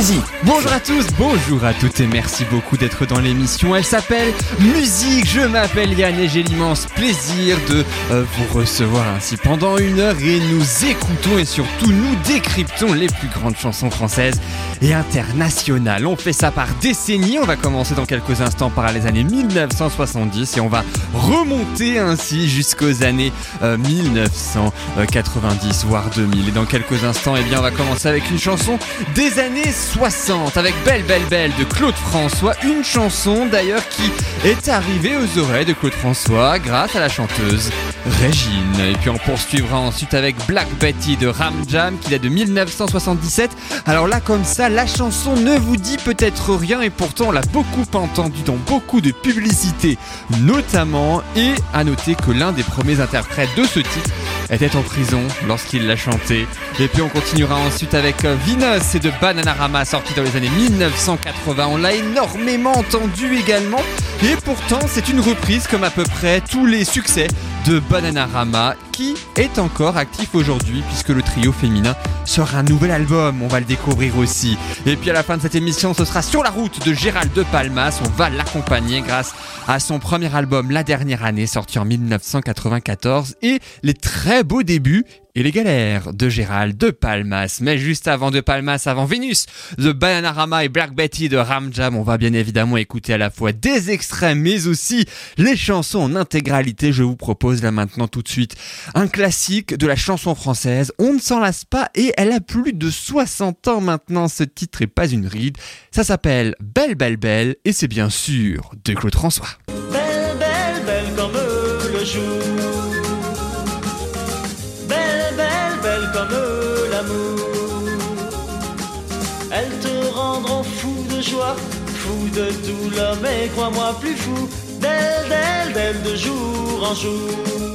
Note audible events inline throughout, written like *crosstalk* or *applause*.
Musique Bonjour à tous, bonjour à toutes et merci beaucoup d'être dans l'émission. Elle s'appelle Musique. Je m'appelle Yann et j'ai l'immense plaisir de euh, vous recevoir ainsi pendant une heure et nous écoutons et surtout nous décryptons les plus grandes chansons françaises et internationales. On fait ça par décennies. On va commencer dans quelques instants par les années 1970 et on va remonter ainsi jusqu'aux années euh, 1990 voire 2000. Et dans quelques instants, eh bien, on va commencer avec une chanson des années 60 avec Belle Belle Belle de Claude François, une chanson d'ailleurs qui est arrivée aux oreilles de Claude François grâce à la chanteuse Régine. Et puis on poursuivra ensuite avec Black Betty de Ram Jam qui date de 1977. Alors là comme ça, la chanson ne vous dit peut-être rien et pourtant on l'a beaucoup entendue dans beaucoup de publicités notamment et à noter que l'un des premiers interprètes de ce titre était en prison lorsqu'il l'a chanté. Et puis on continuera ensuite avec euh, Venus et de Bananarama sorti dans les années 1980. On l'a énormément entendu également. Et pourtant c'est une reprise comme à peu près tous les succès de Bananarama qui est encore actif aujourd'hui puisque le trio féminin sort un nouvel album, on va le découvrir aussi. Et puis à la fin de cette émission, ce sera sur la route de Gérald de Palmas, on va l'accompagner grâce à son premier album La dernière année sorti en 1994 et les très beaux débuts les galères de Gérald de Palmas. Mais juste avant de Palmas, avant Vénus, de Bananarama et Black Betty de Ram Jam, on va bien évidemment écouter à la fois des extraits mais aussi les chansons en intégralité. Je vous propose là maintenant tout de suite un classique de la chanson française. On ne s'en lasse pas et elle a plus de 60 ans maintenant. Ce titre est pas une ride. Ça s'appelle Belle Belle Belle et c'est bien sûr de Claude François. Belle, belle, belle comme le jour. De douleur, mais crois-moi plus fou. De jour en jour.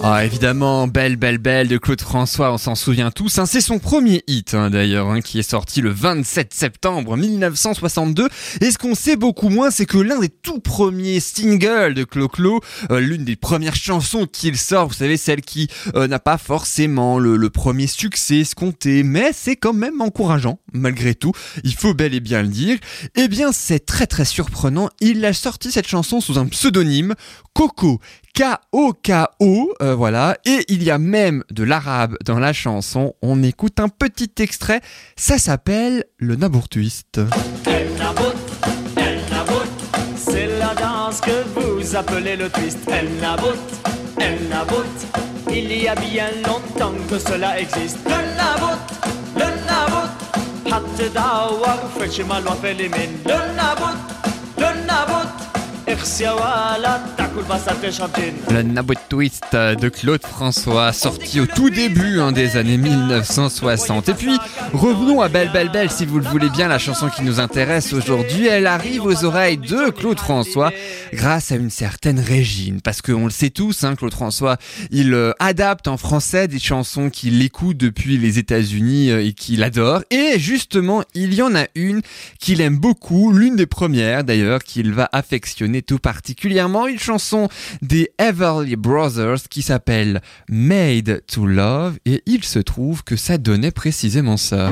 Ah évidemment, Belle Belle Belle de Claude François, on s'en souvient tous. hein. C'est son premier hit hein, d'ailleurs, hein, qui est sorti le 27 septembre 1962. Et ce qu'on sait beaucoup moins, c'est que l'un des tout premiers singles de Clo-Clo, euh, l'une des premières chansons qu'il sort, vous savez, celle qui euh, n'a pas forcément le, le premier succès escompté, mais c'est quand même encourageant, malgré tout, il faut bel et bien le dire. Eh bien, c'est très très surprenant, il a sorti cette chanson sous un pseudonyme, Coco. K-O-K-O, euh, voilà, et il y a même de l'arabe dans la chanson. On écoute un petit extrait, ça s'appelle le Nabour Twist. Elle nabote, elle nabote. C'est la danse que vous appelez le twist. Elle nabote, elle nabote. Il y a bien longtemps que cela existe. Le nabote, le nabote. Hatte dawar fetch malwa felimin. Le nabote, le. Le Nabour Twist de Claude François, sorti au tout début hein, des années 1960. Et puis, revenons à Belle Belle Belle, si vous le voulez bien, la chanson qui nous intéresse aujourd'hui. Elle arrive aux oreilles de Claude François grâce à une certaine Régine. Parce qu'on le sait tous, hein, Claude François, il euh, adapte en français des chansons qu'il écoute depuis les États-Unis euh, et qu'il adore. Et justement, il y en a une qu'il aime beaucoup, l'une des premières d'ailleurs, qu'il va affectionner tout particulièrement, une chanson des Everly Brothers qui s'appelle Made to Love. Et il se trouve que ça donnait précisément ça.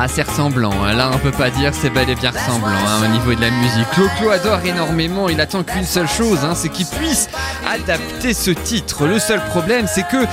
Ah, c'est ressemblant. hein. Là, on peut pas dire c'est bel et bien ressemblant hein, au niveau de la musique. Clo-Clo adore énormément. Il attend qu'une seule chose, hein, c'est qu'il puisse adapter ce titre. Le seul problème, c'est que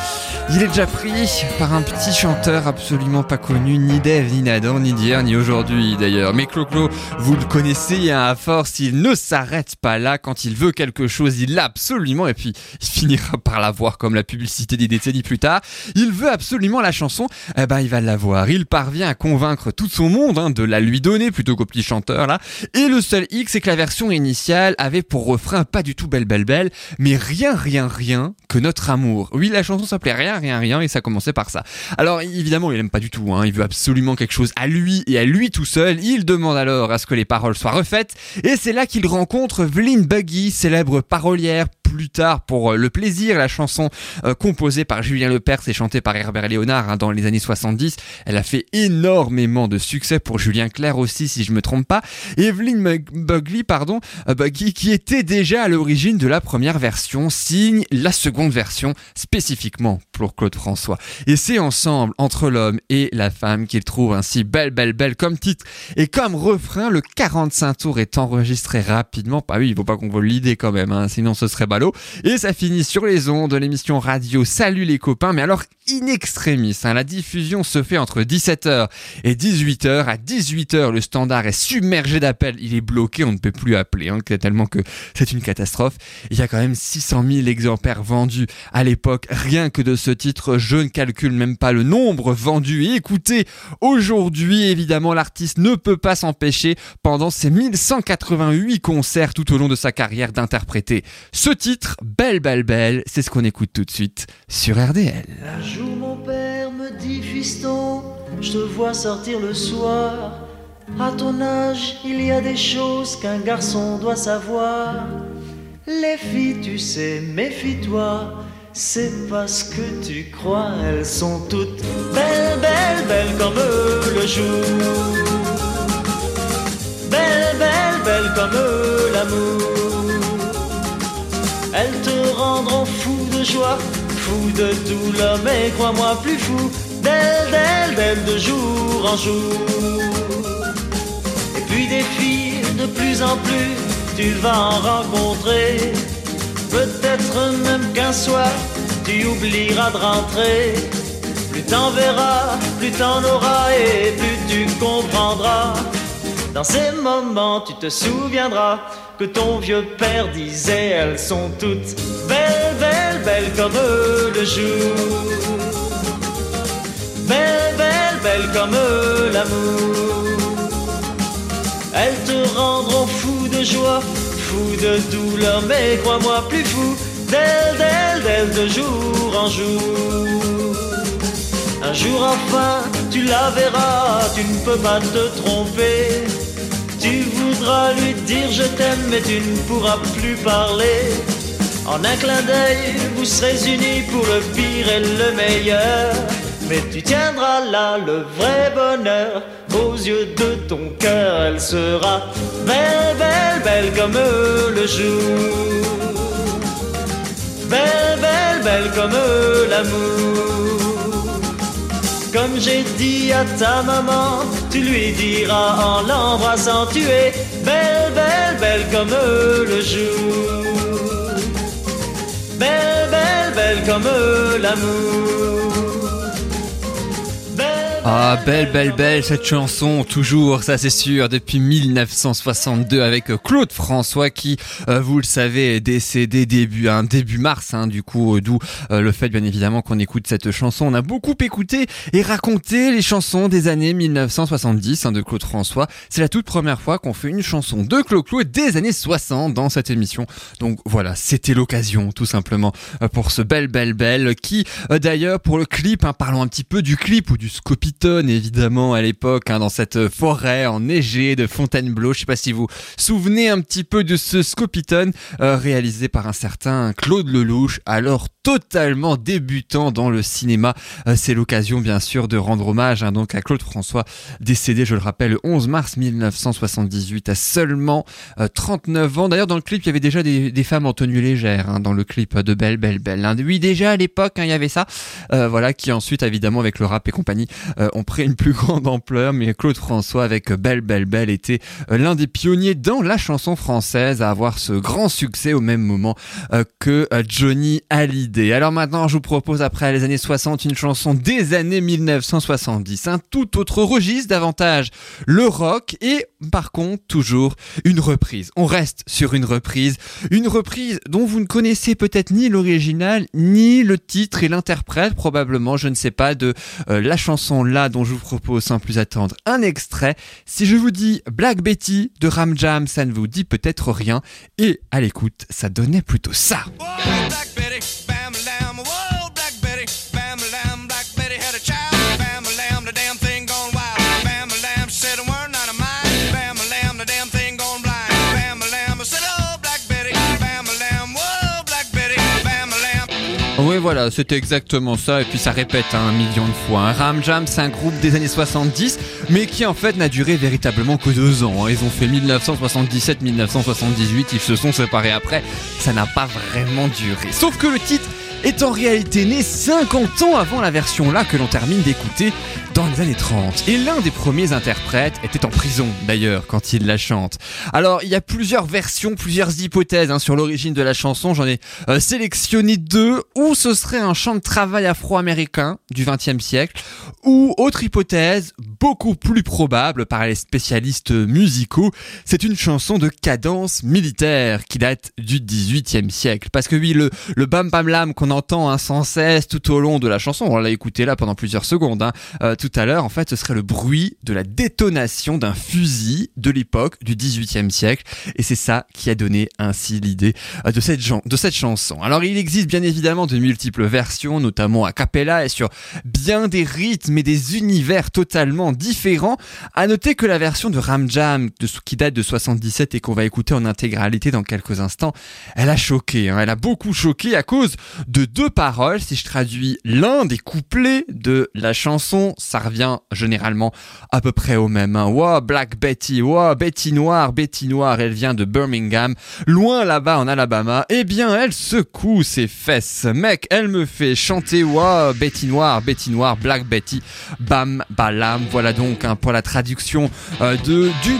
il est déjà pris par un petit chanteur absolument pas connu, ni d'Ève, ni d'Adam, ni d'hier, ni aujourd'hui d'ailleurs. Mais Clo-Clo, vous le connaissez, hein, à force, il ne s'arrête pas là. Quand il veut quelque chose, il l'a absolument. Et puis, il finira par l'avoir comme la publicité des décennies plus tard. Il veut absolument la chanson. Eh ben, il va l'avoir. Il parvient à convaincre tout son monde hein, de la lui donner plutôt qu'au petit chanteur là. Et le seul hic, c'est que la version initiale avait pour refrain pas du tout Belle Belle Belle, mais rien, rien, rien que notre amour. Oui, la chanson s'appelait Rien, rien, rien, et ça commençait par ça. Alors évidemment, il aime pas du tout, hein, il veut absolument quelque chose à lui et à lui tout seul. Il demande alors à ce que les paroles soient refaites, et c'est là qu'il rencontre Vlyn Buggy, célèbre parolière plus tard pour euh, Le Plaisir, la chanson euh, composée par Julien Lepers et chantée par Herbert Léonard hein, dans les années 70. Elle a fait énormément de succès pour Julien Clerc aussi, si je me trompe pas. Evelyn Buggy, pardon, euh, Buggy, qui était déjà à l'origine de la première version, signe la seconde version spécifiquement pour Claude François. Et c'est ensemble, entre l'homme et la femme, qu'il trouve ainsi Belle, Belle, Belle comme titre. Et comme refrain, le 45 tours est enregistré rapidement. Bah oui, il faut pas qu'on vole l'idée quand même, hein, sinon ce serait ballot. Et ça finit sur les ondes de l'émission radio Salut les copains, mais alors in extremis. Hein, la diffusion se fait entre 17h et 18h. À 18h, le standard est submergé d'appels. Il est bloqué, on ne peut plus appeler, hein, tellement que c'est une catastrophe. Il y a quand même 600 000 exemplaires vendus à l'époque, rien que de ce titre. Je ne calcule même pas le nombre vendus. Et écoutez, aujourd'hui, évidemment, l'artiste ne peut pas s'empêcher, pendant ses 1188 concerts tout au long de sa carrière, d'interpréter ce titre, Belle, Belle, Belle. C'est ce qu'on écoute tout de suite sur RDL. Un jour mon père me dit fiston, je te vois sortir le soir. À ton âge, il y a des choses qu'un garçon doit savoir. Les filles, tu sais, méfie-toi. C'est parce que tu crois, elles sont toutes belles, belles, belles comme le jour. Belles, belles, belles comme l'amour. Elles te rendront fou de joie, fou de douleur, mais crois-moi plus fou. Belle, belle, belle de jour en jour. Et puis des filles de plus en plus, tu vas en rencontrer. Peut-être même qu'un soir, tu oublieras de rentrer. Plus t'en verras, plus t'en auras et plus tu comprendras. Dans ces moments, tu te souviendras que ton vieux père disait elles sont toutes belles, belles, belles comme le jour. Belles, belles, belles comme l'amour. Elles te rendront fou de joie, fou de douleur, mais crois-moi plus fou d'elle, d'elle, d'elle de jour en jour. Un jour enfin, tu la verras, tu ne peux pas te tromper. Tu voudras lui dire je t'aime, mais tu ne pourras plus parler. En un clin d'œil, vous serez unis pour le pire et le meilleur. Mais tu tiendras là le vrai bonheur aux yeux de ton cœur. Elle sera belle, belle, belle comme le jour. Belle, belle, belle comme l'amour. Comme j'ai dit à ta maman, tu lui diras en l'embrassant, tu es belle, belle, belle comme le jour. Belle, belle, belle comme l'amour. Ah, belle, belle, belle cette chanson, toujours, ça c'est sûr, depuis 1962 avec euh, Claude François qui, euh, vous le savez, est décédé début, hein, début mars, hein, du coup, euh, d'où le fait bien évidemment qu'on écoute cette chanson. On a beaucoup écouté et raconté les chansons des années 1970 hein, de Claude François. C'est la toute première fois qu'on fait une chanson de Claude Claude des années 60 dans cette émission. Donc voilà, c'était l'occasion tout simplement pour ce belle, belle, belle qui, d'ailleurs, pour le clip, hein, parlons un petit peu du clip ou du scopit évidemment à l'époque hein, dans cette forêt enneigée de Fontainebleau. Je sais pas si vous souvenez un petit peu de ce Scopiton euh, réalisé par un certain Claude Lelouch, alors totalement débutant dans le cinéma. Euh, c'est l'occasion bien sûr de rendre hommage hein, donc à Claude François, décédé, je le rappelle, le 11 mars 1978 à seulement 39 euh, ans. D'ailleurs dans le clip, il y avait déjà des, femmes en tenue légère hein, dans le clip de Belle Belle Belle. Hein. Oui déjà à l'époque, il y avait ça. Euh, voilà qui ensuite évidemment avec le rap et compagnie ont pris une plus *laughs* grande ampleur. Mais Claude François avec Belle Belle Belle était l'un des pionniers dans la chanson française à avoir ce grand succès au même moment que Johnny Hallyday. Alors maintenant, je vous propose après les années 60 une chanson des années 1970, un tout autre registre davantage le rock et par contre toujours une reprise. On reste sur une reprise, une reprise dont vous ne connaissez peut-être ni l'original ni le titre et l'interprète probablement, je ne sais pas de euh, la chanson là dont je vous propose sans plus attendre un extrait. Si je vous dis Black Betty de Ram Jam, ça ne vous dit peut-être rien et à l'écoute, ça donnait plutôt ça. Voilà, c'était exactement ça, et puis ça répète hein, un million de fois. Hein. Ram Jam, c'est un groupe des années 70, mais qui en fait n'a duré véritablement que deux ans. Hein. Ils ont fait 1977-1978, ils se sont séparés après, ça n'a pas vraiment duré. Sauf que le titre est en réalité né 50 ans avant la version là que l'on termine d'écouter dans les années 30. Et l'un des premiers interprètes était en prison d'ailleurs quand il la chante. Alors il y a plusieurs versions, plusieurs hypothèses hein, sur l'origine de la chanson. J'en ai euh, sélectionné deux. Ou ce serait un chant de travail afro-américain du XXe siècle, ou autre hypothèse beaucoup plus probable par les spécialistes musicaux, c'est une chanson de cadence militaire qui date du XVIIIe siècle. Parce que oui, le, le bam bam lam qu'on entend hein, sans cesse tout au long de la chanson, on l'a écouté là pendant plusieurs secondes, hein, euh, tout à l'heure, en fait, ce serait le bruit de la détonation d'un fusil de l'époque du XVIIIe siècle. Et c'est ça qui a donné ainsi l'idée euh, de cette, de cette chanson. Alors il existe bien évidemment de multiples versions, notamment a cappella et sur bien des rythmes et des univers totalement différents. À noter que la version de Ram Jam, de, qui date de 77 et qu'on va écouter en intégralité dans quelques instants, elle a choqué. Hein. elle a beaucoup choqué à cause de deux paroles. Si je traduis l'un des couplets de la chanson, revient généralement à peu près au même. Hein. Black Betty, wow, Betty Noire, Betty Noire, elle vient de Birmingham, loin là-bas en Alabama. Eh bien, elle secoue ses fesses. Mec, elle me fait chanter, wow, Betty Noire, Betty Noire, Black Betty, bam, balam. Voilà donc hein, pour la traduction euh,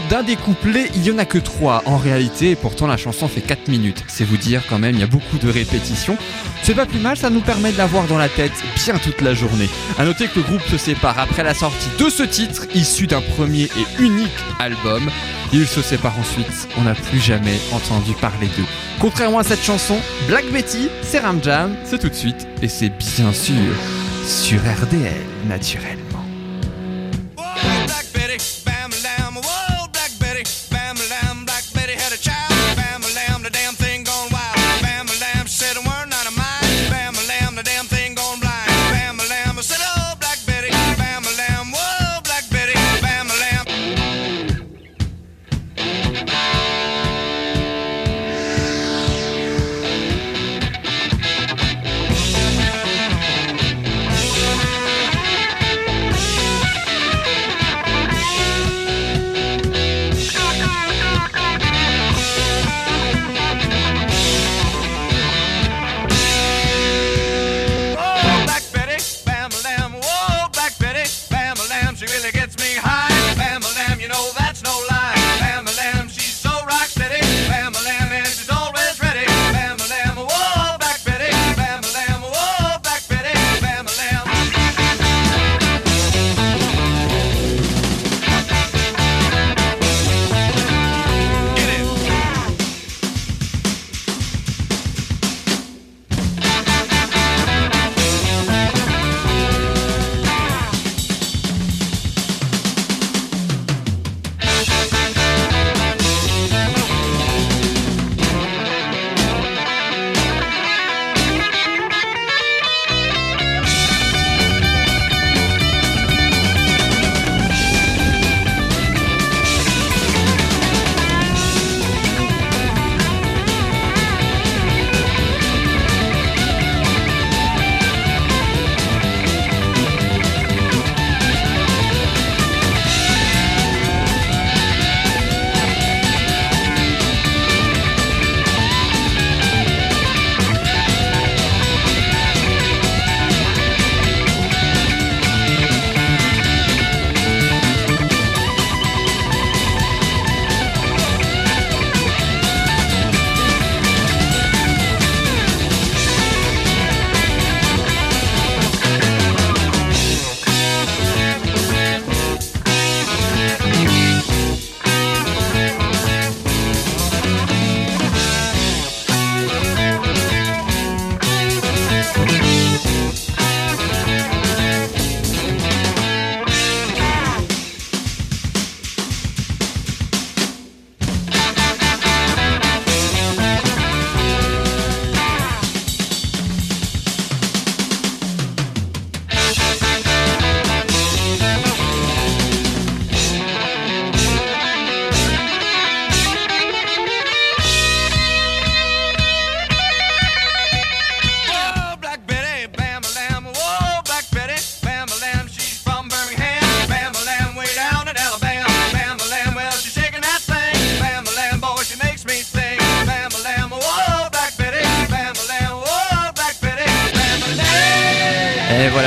d'un des couplets. Il y en a que trois en réalité, et pourtant la chanson fait 4 minutes. C'est vous dire quand même, il y a beaucoup de répétitions. C'est pas plus mal, ça nous permet de l'avoir dans la tête bien toute la journée. À noter que le groupe se sépare après la sortie de ce titre, issu d'un premier et unique album. Ils se séparent ensuite, on n'a plus jamais entendu parler d'eux. Contrairement à cette chanson, Black Betty, c'est Ram Jam, c'est tout de suite, et c'est bien sûr sur RDL, naturellement.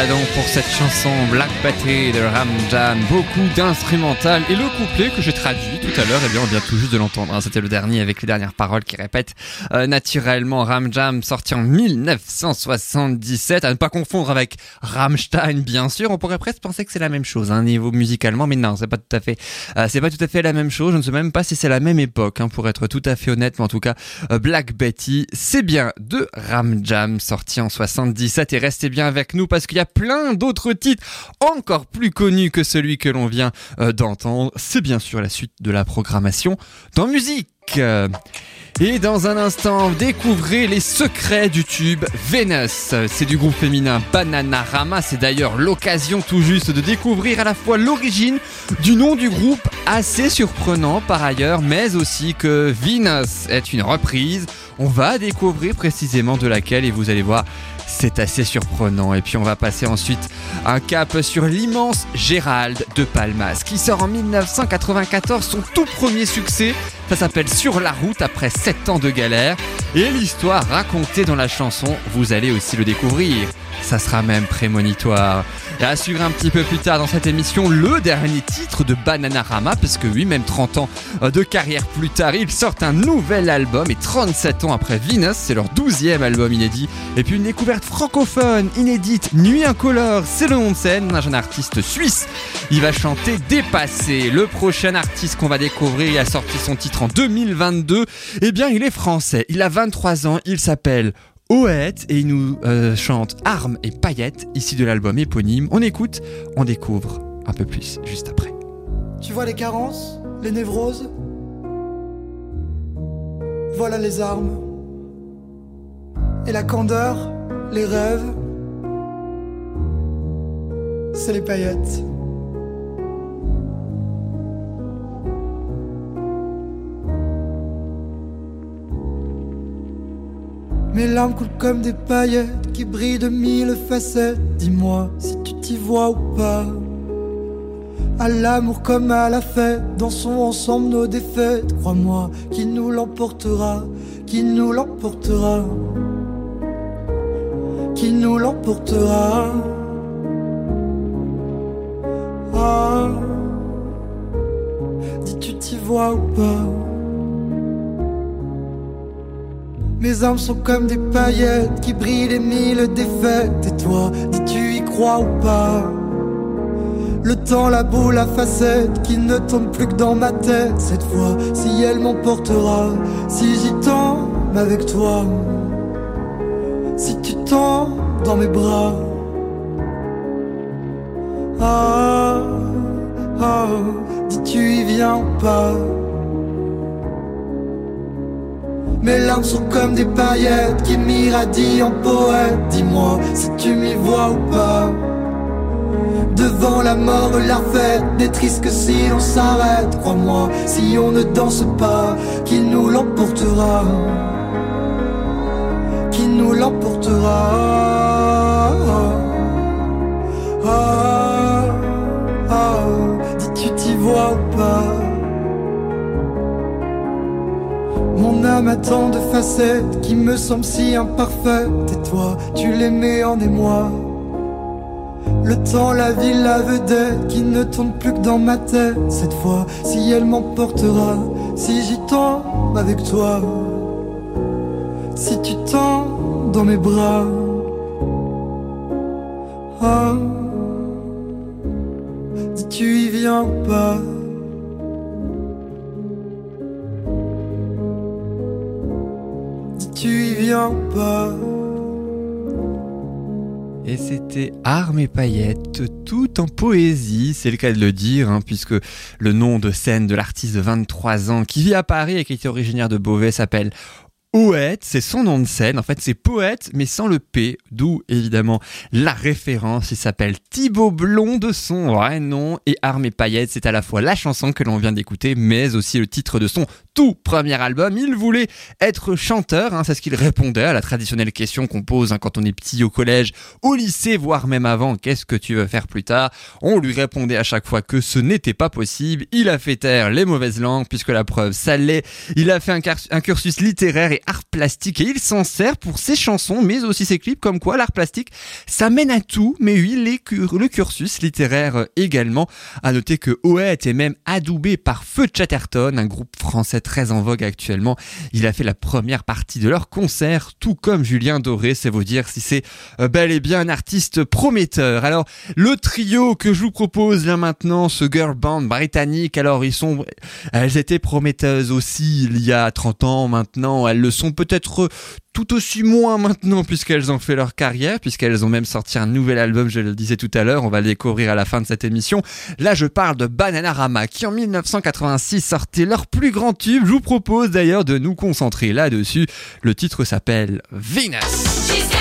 Donc pour cette chanson Black Battery de Ram Jam, beaucoup d'instrumental. Et le couplet que j'ai traduit tout à l'heure, eh bien on vient tout juste de l'entendre, hein. c'était le dernier avec les dernières paroles qui répètent euh, naturellement Ram Jam sorti en 1977, à ne pas confondre avec Rammstein bien sûr, on pourrait presque penser que c'est la même chose, hein, niveau musicalement, mais non, c'est pas tout à fait, euh, c'est pas tout à fait la même chose, je ne sais même pas si c'est la même époque, hein, pour être tout à fait honnête, mais en tout cas euh, Black Betty, c'est bien de Ram Jam sorti en 77 et restez bien avec nous parce qu'il y a plein d'autres titres encore plus connus que celui que l'on vient euh, d'entendre. C'est bien sûr la suite de la programmation dans musique. Et dans un instant, découvrez les secrets du tube Venus. C'est du groupe féminin Bananarama. C'est d'ailleurs l'occasion tout juste de découvrir à la fois l'origine du nom du groupe, assez surprenant par ailleurs, mais aussi que Venus est une reprise. On va découvrir précisément de laquelle et vous allez voir, c'est assez surprenant. Et puis on va passer ensuite un cap sur l'immense Gérald de Palmas qui sort en 1994 son tout premier succès. Ça s'appelle Sur la route après 7 ans de galère. Et l'histoire racontée dans la chanson, vous allez aussi le découvrir. Ça sera même prémonitoire. Et à suivre un petit peu plus tard dans cette émission, le dernier titre de Bananarama, parce que oui, même 30 ans de carrière plus tard, ils sortent un nouvel album et 37 ans après Venus, c'est leur 12e album inédit. Et puis une découverte francophone, inédite, Nuit incolore, c'est le nom de scène d'un jeune artiste suisse. Il va chanter Dépassé. Le prochain artiste qu'on va découvrir, il a sorti son titre en 2022. Eh bien, il est français, il a 23 ans, il s'appelle Oët et il nous euh, chante Armes et paillettes, ici de l'album éponyme. On écoute, on découvre un peu plus juste après. Tu vois les carences, les névroses? Voilà les armes. Et la candeur, les rêves, c'est les paillettes. Mes larmes coulent comme des paillettes qui brillent de mille facettes. Dis-moi si tu t'y vois ou pas. À l'amour comme à la fête, dansons ensemble nos défaites. Crois-moi, qui nous l'emportera, qui nous l'emportera, qui nous l'emportera. Ah, dis tu t'y vois ou pas? Mes armes sont comme des paillettes qui brillent les mille défaites. Et toi, dis-tu y crois ou pas? Le temps, la boule, la facette qui ne tombe plus que dans ma tête. Cette fois, si elle m'emportera, si j'y tombe avec toi, si tu tombes dans mes bras. Ah, ah, dis-tu y viens ou pas? Mes larmes sont comme des paillettes qui m'irradient en poète. Dis-moi si tu m'y vois ou pas. Devant la mort, la fête n'est triste que si on s'arrête. Crois-moi, si on ne danse pas, qui nous l'emportera? Qui nous l'emportera? Ah, ah, Dis-tu t'y vois ou pas? Mon âme a tant de facettes qui me semblent si imparfaites. Et toi, tu mets en émoi. Le temps, la ville, la vedette qui ne tourne plus que dans ma tête. Cette fois, si elle m'emportera, si j'y tombe avec toi. Si tu tends dans mes bras. Ah, dis-tu y viens pas? Tu viens pas Et c'était Armes et paillettes, tout en poésie, c'est le cas de le dire, hein, puisque le nom de scène de l'artiste de 23 ans qui vit à Paris et qui était originaire de Beauvais s'appelle Poète, c'est son nom de scène. En fait, c'est poète, mais sans le P, d'où évidemment la référence. Il s'appelle Thibaut Blond de son vrai nom et Armes et paillettes. C'est à la fois la chanson que l'on vient d'écouter, mais aussi le titre de son tout premier album. Il voulait être chanteur, hein, c'est ce qu'il répondait à la traditionnelle question qu'on pose hein, quand on est petit au collège, au lycée, voire même avant, qu'est-ce que tu veux faire plus tard? On lui répondait à chaque fois que ce n'était pas possible. Il a fait taire les mauvaises langues, puisque la preuve, ça l'est. Il a fait un, cursus littéraire et art plastique, et il s'en sert pour ses chansons, mais aussi ses clips, comme quoi l'art plastique, ça mène à tout, mais oui, le cursus littéraire également. À noter que Oet est même adoubé par Feu Chatterton, un groupe français très en vogue actuellement. Il a fait la première partie de leur concert, tout comme Julien Doré, c'est vous dire si c'est euh, bel et bien un artiste prometteur. Alors, le trio que je vous propose là maintenant, ce girl band britannique, alors ils sont, elles étaient prometteuses aussi il y a 30 ans maintenant, elles le sont peut-être tout aussi moins maintenant puisqu'elles ont fait leur carrière, puisqu'elles ont même sorti un nouvel album, je le disais tout à l'heure, on va le découvrir à la fin de cette émission. Là, je parle de Bananarama qui en 1986 sortait leur plus grand tube. Je vous propose d'ailleurs de nous concentrer là-dessus. Le titre s'appelle Venus.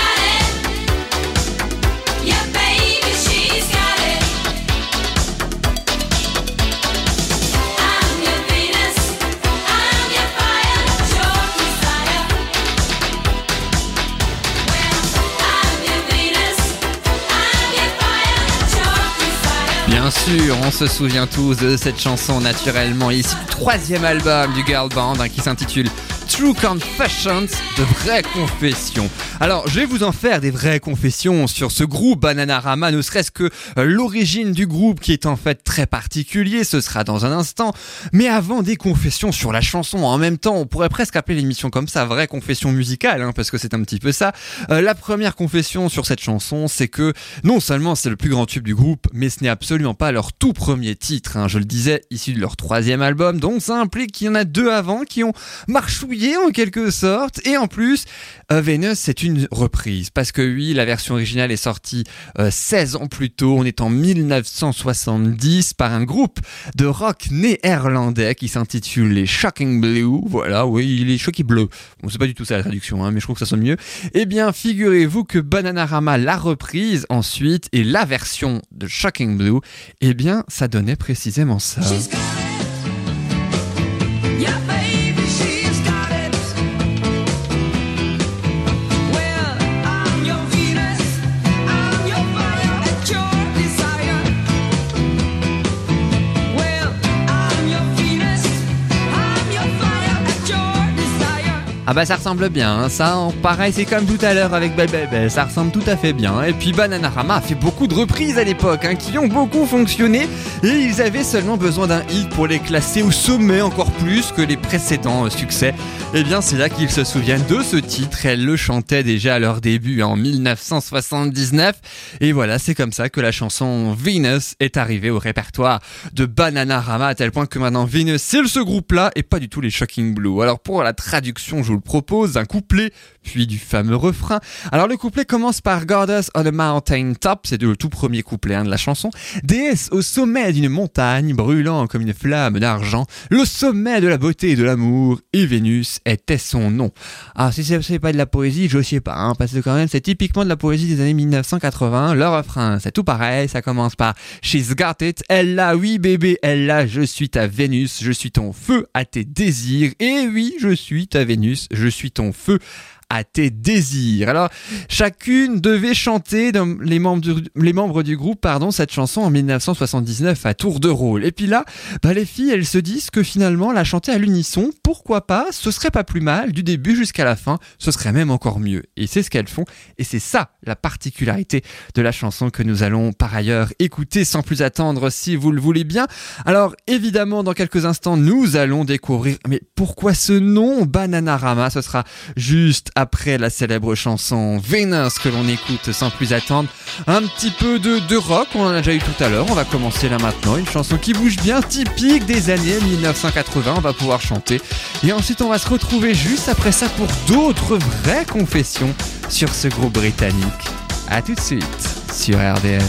Bien sûr, on se souvient tous de cette chanson naturellement. Ici, troisième album du girl band hein, qui s'intitule True Confessions, de vraies confessions. Alors, je vais vous en faire des vraies confessions sur ce groupe Bananarama, ne serait-ce que euh, l'origine du groupe qui est en fait très particulier, ce sera dans un instant. Mais avant des confessions sur la chanson, en même temps, on pourrait presque appeler l'émission comme ça, vraie confession musicale, hein, parce que c'est un petit peu ça. Euh, la première confession sur cette chanson, c'est que non seulement c'est le plus grand tube du groupe, mais ce n'est absolument pas leur tout premier titre. Hein. je le disais, issu de leur troisième album, donc ça implique qu'il y en a deux avant qui ont marchouillé en quelque sorte. Et en plus, euh, Venus, c'est une reprise. Parce que oui, la version originale est sortie 16 euh, ans plus tôt. On est en 1970 par un groupe de rock néerlandais qui s'intitule les Shocking Blue. Voilà, oui, les Shocking Bleu. Bon, c'est pas du tout ça la traduction, hein, mais je trouve que ça sonne mieux. Eh bien, figurez-vous que Bananarama l'a reprise ensuite et la version de Shocking Blue, eh bien, ça donnait précisément ça. Ah bah ça ressemble bien, hein. ça pareil c'est comme tout à l'heure avec Belle ça ressemble tout à fait bien. Et puis Bananarama a fait beaucoup de reprises à l'époque, hein, qui ont beaucoup fonctionné, et ils avaient seulement besoin d'un hit pour les classer au sommet encore plus que les précédents euh, succès. Et eh bien c'est là qu'ils se souviennent de ce titre, elles le chantaient déjà à leur début en 1979, et voilà c'est comme ça que la chanson Venus est arrivée au répertoire de Bananarama à tel point que maintenant Venus c'est ce groupe là et pas du tout les Shocking Blue. Alors pour la traduction je propose, un couplet, puis du fameux refrain. Alors le couplet commence par Goddess on a mountain top, c'est le tout premier couplet hein, de la chanson. Déesse au sommet d'une montagne, brûlant comme une flamme d'argent, le sommet de la beauté et de l'amour, et Vénus était son nom. Ah, si c'est pas de la poésie, je sais pas, hein, parce que quand même c'est typiquement de la poésie des années 1980. Le refrain, c'est tout pareil, ça commence par She's got it, elle l'a, oui bébé, elle l'a, je suis ta Vénus, je suis ton feu à tes désirs, et oui, je suis ta Vénus, je suis ton feu à tes désirs. Alors, chacune devait chanter les membres du, les membres du groupe, pardon, cette chanson en 1979 à tour de rôle. Et puis là, bah, les filles, elles se disent que finalement, la chanter à l'unisson, pourquoi pas, ce serait pas plus mal, du début jusqu'à la fin, ce serait même encore mieux. Et c'est ce qu'elles font, et c'est ça la particularité de la chanson que nous allons par ailleurs écouter sans plus attendre si vous le voulez bien. Alors, évidemment, dans quelques instants, nous allons découvrir, mais pourquoi ce nom Bananarama? Ce sera juste après la célèbre chanson Venus que l'on écoute sans plus attendre. Un petit peu de, de rock, on en a déjà eu tout à l'heure, on va commencer là maintenant. Une chanson qui bouge bien, typique des années 1980, on va pouvoir chanter. Et ensuite on va se retrouver juste après ça pour d'autres vraies confessions sur ce groupe britannique. A tout de suite sur RDL.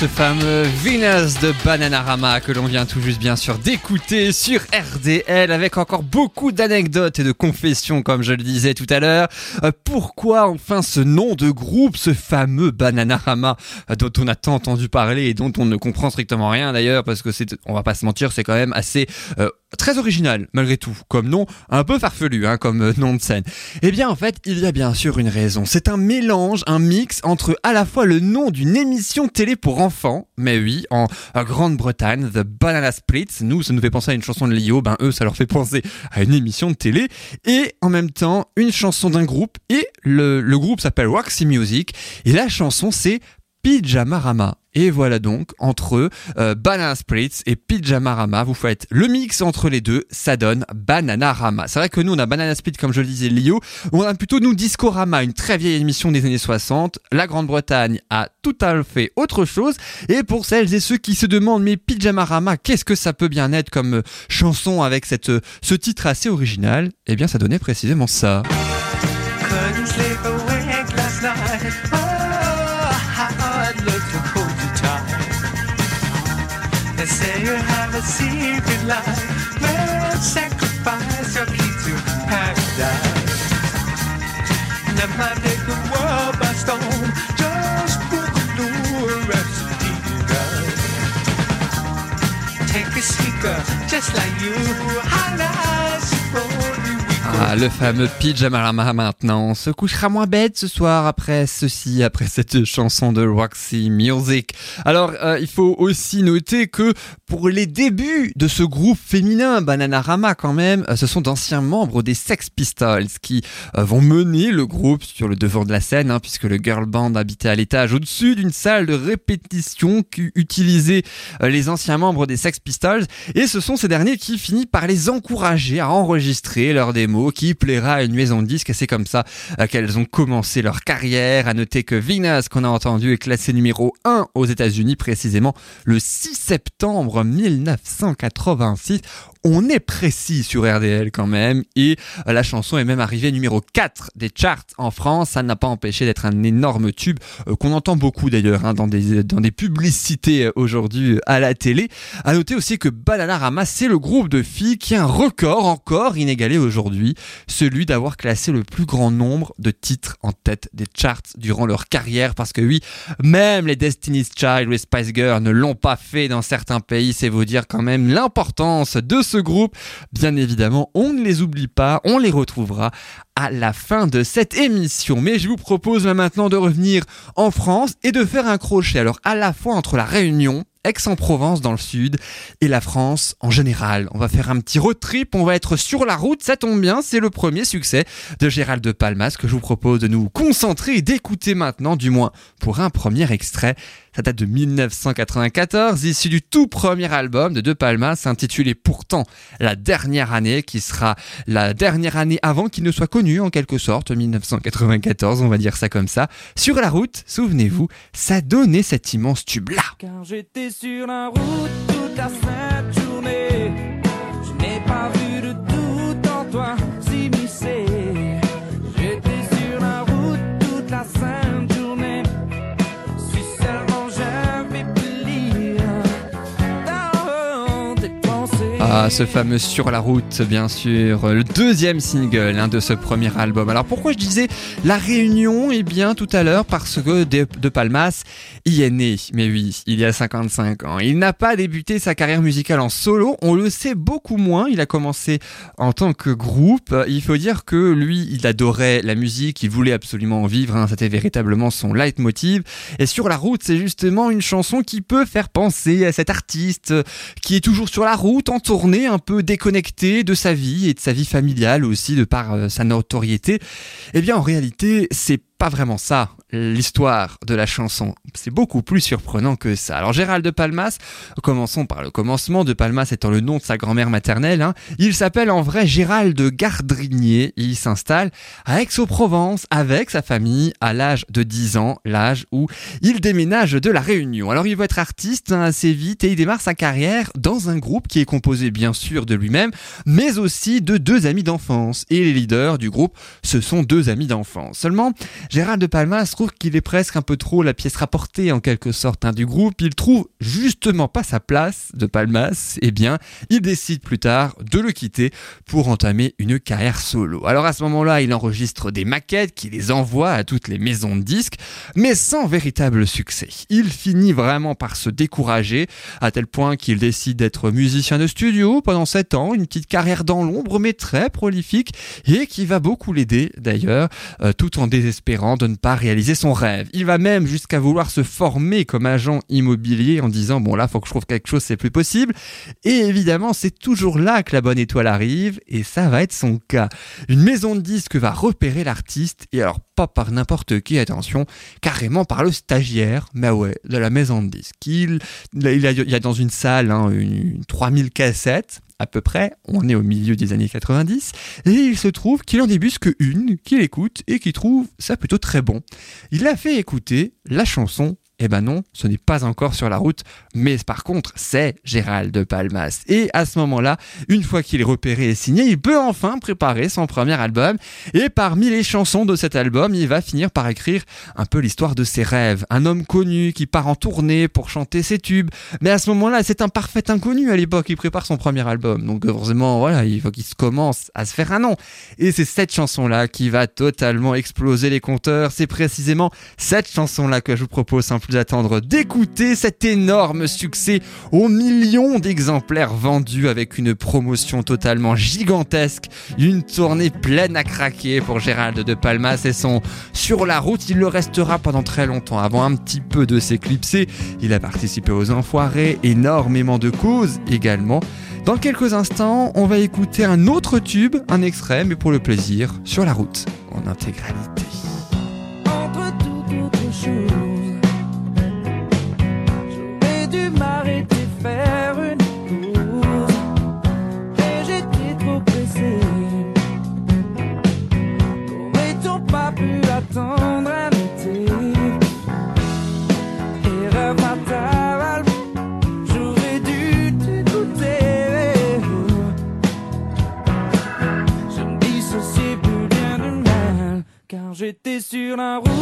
Ce fameux Venus de Bananarama que l'on vient tout juste bien sûr d'écouter sur RDL avec encore beaucoup d'anecdotes et de confessions comme je le disais tout à l'heure. Euh, pourquoi enfin ce nom de groupe, ce fameux Bananarama euh, dont on a tant entendu parler et dont on ne comprend strictement rien d'ailleurs parce que c'est, on va pas se mentir, c'est quand même assez euh, très original malgré tout, comme nom un peu farfelu, hein, comme euh, nom de scène. Eh bien en fait, il y a bien sûr une raison. C'est un mélange, un mix entre à la fois le nom d'une émission télé pour enfants, mais oui, en, en Grande-Bretagne, The Banana Splits. Nous, ça nous fait penser à une chanson de Lio, ben eux, ça leur fait penser à une émission de télé, et en même temps une chanson d'un groupe. Et le, groupe s'appelle Roxy Music, et la chanson c'est Pyjamarama. Et voilà donc, entre euh, Banana Spritz et Pyjamarama, vous faites le mix entre les deux, ça donne Bananarama. C'est vrai que nous, on a Banana Split, comme je le disais, Lio. On a plutôt, nous, Discorama, une très vieille émission des années 60. La Grande-Bretagne a tout à fait autre chose. Et pour celles et ceux qui se demandent, mais Pyjamarama, qu'est-ce que ça peut bien être comme euh, chanson avec cette, euh, ce titre assez original? Eh bien, ça donnait précisément ça. Say you have a secret life. Let's sacrifice your key to paradise. Never take the world by storm. Just book a new tonight. Take a speaker just like you. How nice Ah, le fameux Pyjamarama maintenant. On se couchera moins bête ce soir après ceci, après cette chanson de Roxy Music. Alors, euh, il faut aussi noter que pour les débuts de ce groupe féminin, Bananarama quand même, euh, ce sont d'anciens membres des Sex Pistols qui euh, vont mener le groupe sur le devant de la scène, hein, puisque le girl band habitait à l'étage au-dessus d'une salle de répétition qu'utilisaient euh, les anciens membres des Sex Pistols. Et ce sont ces derniers qui finissent par les encourager à enregistrer leur qui plaira à une maison de disques. Et c'est comme ça euh, qu'elles ont commencé leur carrière. À noter que Venus, qu'on a entendu, est classé numéro 1 aux États-Unis précisément le 6 septembre 1986. On est précis sur RDL quand même. Et la chanson est même arrivée numéro 4 des charts en France. Ça n'a pas empêché d'être un énorme tube euh, qu'on entend beaucoup d'ailleurs hein, dans, des, publicités euh, aujourd'hui euh, à la télé. À noter aussi que Bananarama, c'est le groupe de filles qui a un record encore inégalé aujourd'hui, celui d'avoir classé le plus grand nombre de titres en tête des charts durant leur carrière. Parce que oui, même les Destiny's Child ou Spice Girls ne l'ont pas fait dans certains pays. C'est vous dire quand même l'importance de ce groupe. Bien évidemment, on ne les oublie pas, on les retrouvera à la fin de cette émission. Mais je vous propose maintenant de revenir en France et de faire un crochet. Alors à la fois entre la Réunion, Aix-en-Provence dans le sud et la France en général. On va faire un petit road trip, on va être sur la route, ça tombe bien, c'est le premier succès de Gérald de Palmas que je vous propose de nous concentrer et d'écouter maintenant, du moins pour un premier extrait. Ça date de 1994, issu du tout premier album de De Palmas, intitulé pourtant La dernière année, qui sera la dernière année avant qu'il ne soit connu en quelque sorte, 1994, on va dire ça comme ça. Sur la route, souvenez-vous, ça donnait cet immense tube-là. Car j'étais sur la route toute la journée. Ah, ce fameux Sur la route, bien sûr, le deuxième single hein, de ce premier album. Alors pourquoi je disais La Réunion? Eh bien tout à l'heure parce que De, Palmas y est né, mais oui, il y a 55 ans. Il n'a pas débuté sa carrière musicale en solo, on le sait beaucoup moins, il a commencé en tant que groupe. Il faut dire que lui, il adorait la musique, il voulait absolument en vivre, hein, c'était véritablement son leitmotiv. Et Sur la route, c'est justement une chanson qui peut faire penser à cet artiste qui est toujours sur la route, en un peu déconnecté de sa vie et de sa vie familiale aussi, de par euh, sa notoriété. Eh bien, en réalité, c'est pas vraiment ça, l'histoire de la chanson. C'est beaucoup plus surprenant que ça. Alors Gérald de Palmas, commençons par le commencement, de Palmas étant le nom de sa grand-mère maternelle, hein. il s'appelle en vrai Gérald de Gardrinier, il s'installe à Aix-en-Provence avec sa famille à l'âge de 10 ans, l'âge où il déménage de la Réunion. Alors il veut être artiste hein, assez vite et il démarre sa carrière dans un groupe qui est composé bien sûr de lui-même, mais aussi de deux amis d'enfance. Et les leaders du groupe, ce sont deux amis d'enfance. Seulement, Gérald de Palmas trouve qu'il est presque un peu trop la pièce rapportée en quelque sorte hein, du groupe. Il trouve justement pas sa place de Palmas. Eh bien, il décide plus tard de le quitter pour entamer une carrière solo. Alors à ce moment-là, il enregistre des maquettes qui les envoie à toutes les maisons de disques, mais sans véritable succès. Il finit vraiment par se décourager, à tel point qu'il décide d'être musicien de studio pendant 7 ans, une petite carrière dans l'ombre, mais très prolifique, et qui va beaucoup l'aider d'ailleurs, euh, tout en désespérant de ne pas réaliser son rêve. Il va même jusqu'à vouloir se former comme agent immobilier en disant, bon là, faut que je trouve quelque chose, c'est plus possible. Et évidemment, c'est toujours là que la bonne étoile arrive, et ça va être son cas. Une maison de disques va repérer l'artiste, et alors pas par n'importe qui, attention, carrément par le stagiaire, mais de la maison de disques. Il, y a dans une salle hein, une, 3000 cassettes, à peu près, on est au milieu des années 90, et il se trouve qu'il en débusque une, qu'il écoute et qui trouve ça plutôt très bon. Il a fait écouter la chanson eh ben non, ce n'est pas encore sur la route, mais par contre, c'est Gérald de Palmas. Et à ce moment-là, une fois qu'il est repéré et signé, il peut enfin préparer son premier album. Et parmi les chansons de cet album, il va finir par écrire un peu l'histoire de ses rêves. Un homme connu qui part en tournée pour chanter ses tubes. Mais à ce moment-là, c'est un parfait inconnu à l'époque. Il prépare son premier album. Donc heureusement, voilà, il faut qu'il commence à se faire un nom. Et c'est cette chanson-là qui va totalement exploser les compteurs. C'est précisément cette chanson-là que je vous propose simplement attendre d'écouter cet énorme succès aux millions d'exemplaires vendus avec une promotion totalement gigantesque, une tournée pleine à craquer pour Gérald de Palmas et son Sur la route, il le restera pendant très longtemps avant un petit peu de s'éclipser. Il a participé aux Enfoirés, énormément de causes également. Dans quelques instants, on va écouter un autre tube, un extrait, mais pour le plaisir, sur la route, en intégralité. Tout j'étais sur la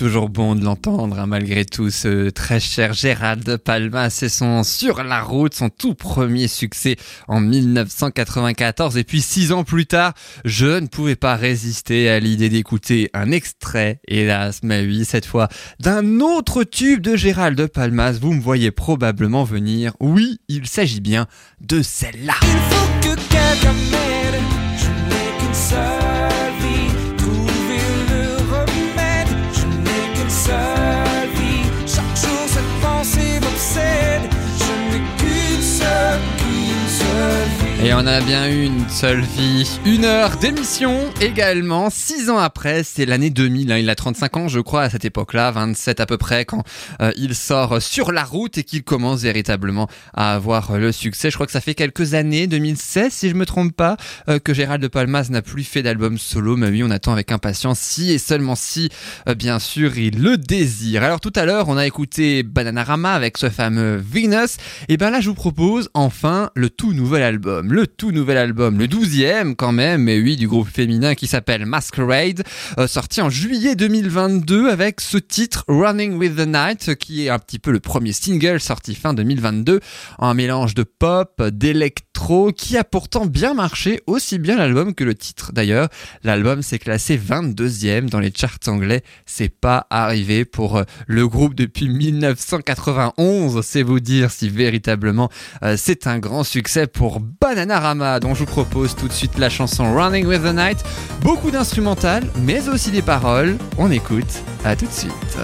toujours bon de l'entendre, hein, malgré tout, ce très cher Gérald Palmas et son Sur la route, son tout premier succès en 1994. Et puis six ans plus tard, je ne pouvais pas résister à l'idée d'écouter un extrait, hélas, mais oui, cette fois, d'un autre tube de Gérald Palmas. Vous me voyez probablement venir. Oui, il s'agit bien de celle-là. Et on a bien une seule vie. Une heure d'émission également. Six ans après, c'est l'année 2000. hein. Il a 35 ans, je crois, à cette époque-là. 27 à peu près, quand euh, il sort sur la route et qu'il commence véritablement à avoir le succès. Je crois que ça fait quelques années, 2016, si je me trompe pas, euh, que Gérald de Palmas n'a plus fait d'album solo. Mais oui, on attend avec impatience si et seulement si, euh, bien sûr, il le désire. Alors tout à l'heure, on a écouté Bananarama avec ce fameux Venus. Et ben là, je vous propose enfin le tout nouvel album. Le tout nouvel album, le douzième quand même, mais oui, du groupe féminin qui s'appelle Masquerade, euh, sorti en juillet 2022 avec ce titre Running with the Night, qui est un petit peu le premier single sorti fin 2022, un mélange de pop, d'électro, qui a pourtant bien marché, aussi bien l'album que le titre d'ailleurs. L'album s'est classé 22e dans les charts anglais, c'est pas arrivé pour euh, le groupe depuis 1991, c'est vous dire si véritablement euh, c'est un grand succès pour Dont je vous propose tout de suite la chanson Running with the Night. Beaucoup d'instrumental, mais aussi des paroles. On écoute, à tout de suite.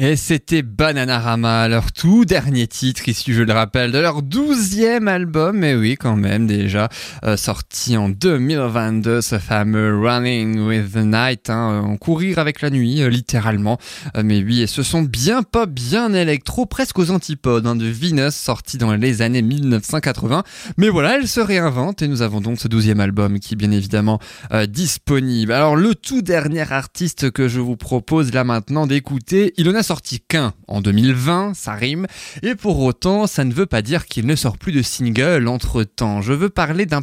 Et c'était Bananarama, leur tout dernier titre, ici je le rappelle, de leur douzième album, mais oui quand même déjà, euh, sorti en 2022, ce fameux Running with the Night, hein, euh, courir avec la nuit, euh, littéralement. Mais oui, et ce sont bien pop, bien électro, presque aux antipodes hein, de Venus, sorti dans les années 1980. Mais voilà, elle se réinvente et nous avons donc ce douzième album qui est bien évidemment disponible. Alors le tout dernier artiste que je vous propose là maintenant d'écouter, il en a sorti qu'un en 2020, ça rime, et pour autant ça ne veut pas dire qu'il ne sort plus de single entre temps. Je veux parler d'un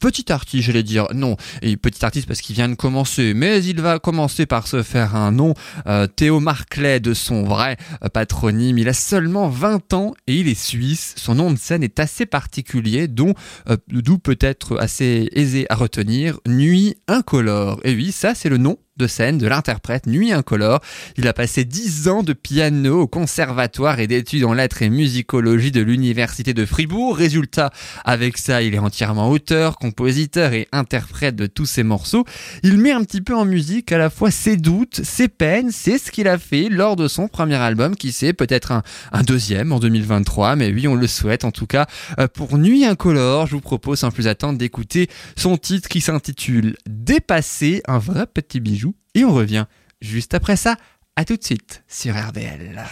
petit artiste, j'allais dire non, et petit artiste parce qu'il vient de commencer, mais il va commencer par se faire un nom. Euh, Théo Marclay de son vrai euh, patronyme, il a seulement 20 ans et il est suisse. Son nom de scène est assez particulier, dont euh, d'où peut-être assez aisé à retenir, Nuit incolore. Et oui, ça c'est le nom de scène de l'interprète Nuit Incolore. Il a passé 10 ans de piano au conservatoire et d'études en lettres et musicologie de l'université de Fribourg. Résultat, avec ça, il est entièrement auteur, compositeur et interprète de tous ses morceaux. Il met un petit peu en musique à la fois ses doutes, ses peines, c'est ce qu'il a fait lors de son premier album qui c'est peut-être un, un deuxième en 2023, mais oui, on le souhaite en tout cas. Euh, Pour Nuit Incolore, je vous propose sans plus attendre d'écouter son titre qui s'intitule Dépasser, un vrai petit bijou. Et on revient juste après ça. À tout de suite sur RDL.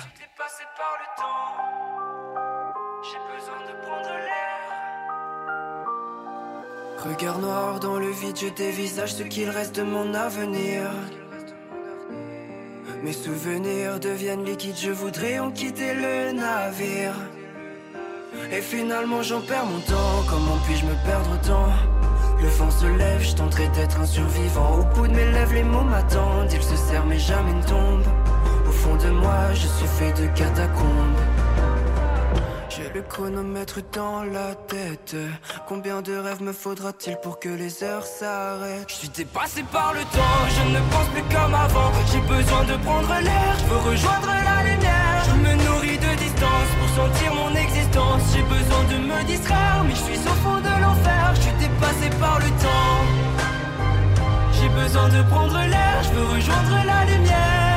Regard noir dans le vide, je dévisage ce qu'il reste de mon avenir. Mes souvenirs deviennent liquides, je voudrais en quitter le navire. Et finalement j'en perds mon temps, comment puis-je me perdre autant Le vent se lève, je tenterai d'être un survivant. Au bout de mes lèvres, les mots m'attendent, ils se serrent mais jamais ne tombent. Au fond de moi, je suis fait de catacombes. J'ai le chronomètre dans la tête. Combien de rêves me faudra-t-il pour que les heures s'arrêtent? Je suis dépassé par le temps, je ne pense plus comme avant. J'ai besoin de prendre l'air, je veux rejoindre la lumière. Je me nourris de pour sentir mon existence. J'ai besoin de me distraire, mais je suis au fond de l'enfer. Je suis dépassé par le temps. J'ai besoin de prendre l'air, je veux rejoindre la lumière.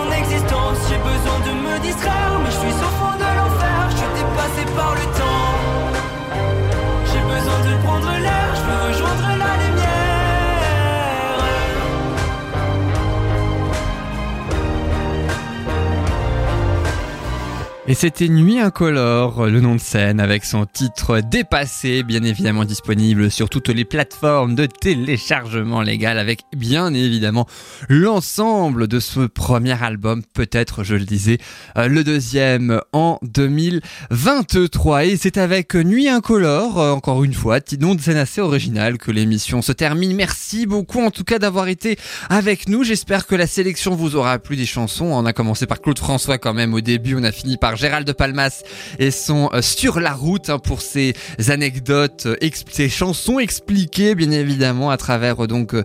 J'ai besoin de me distraire, mais je suis au fond de l'enfer. Je suis dépassé par le temps. J'ai besoin de prendre l'air, je veux rejoindre Et c'était Nuit Incolore, le nom de scène, avec son titre dépassé, bien évidemment disponible sur toutes les plateformes de téléchargement légal, avec bien évidemment l'ensemble de ce premier album, peut-être, je le disais, euh, le deuxième en 2023. Et c'est avec Nuit Incolore, euh, encore une fois, nom de scène assez original, que l'émission se termine. Merci beaucoup en tout cas d'avoir été avec nous. J'espère que la sélection vous aura plu des chansons. On a commencé par Claude François quand même au début, on a fini par Gérald de Palmas et son euh, Sur la route hein, pour ses anecdotes, euh, ses chansons expliquées bien évidemment à travers euh, donc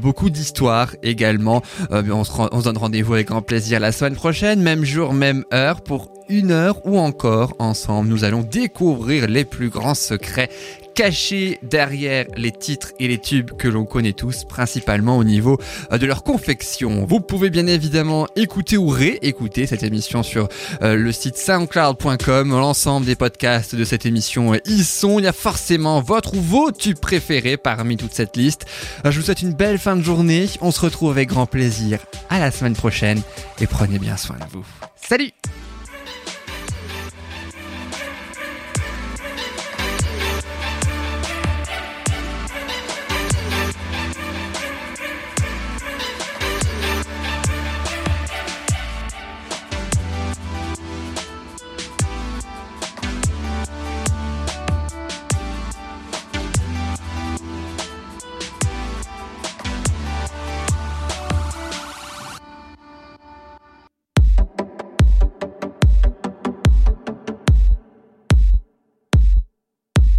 beaucoup d'histoires également. On se donne rendez-vous avec grand plaisir la semaine prochaine, même jour, même heure pour une heure ou encore ensemble nous allons découvrir les plus grands secrets cachés derrière les titres et les tubes que l'on connaît tous, principalement au niveau euh, de leur confection. Vous pouvez bien évidemment écouter ou réécouter cette émission sur euh, le site soundcloud.com. L'ensemble des podcasts de cette émission y sont. Il y a forcément votre ou vos tubes préférés parmi toute cette liste. Euh, Je vous souhaite une belle fin de journée. On se retrouve avec grand plaisir à la semaine prochaine et prenez bien soin de vous. Salut